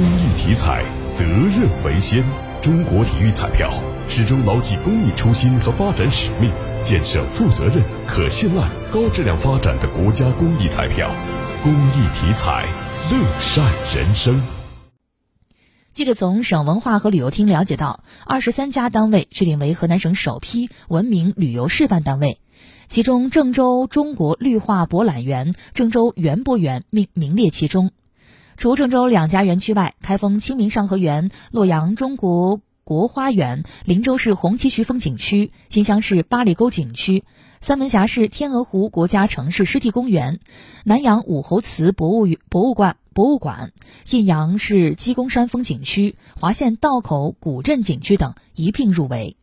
公益体彩，责任为先。中国体育彩票始终牢记公益初心和发展使命，建设负责任、可信赖、高质量发展的国家公益彩票。公益体彩，乐善人生。记者从省文化和旅游厅了解到，二十三家单位确定为河南省首批文明旅游示范单位，其中郑州中国绿化博览园、郑州园博园名名列其中。除郑州两家园区外，开封清明上河园、洛阳中国国花园、林州市红旗渠风景区、新乡市八里沟景区、三门峡市天鹅湖国家城市湿地公园、南阳武侯祠博物博物馆博物馆、信阳市鸡公山风景区、华县道口古镇景区等一并入围。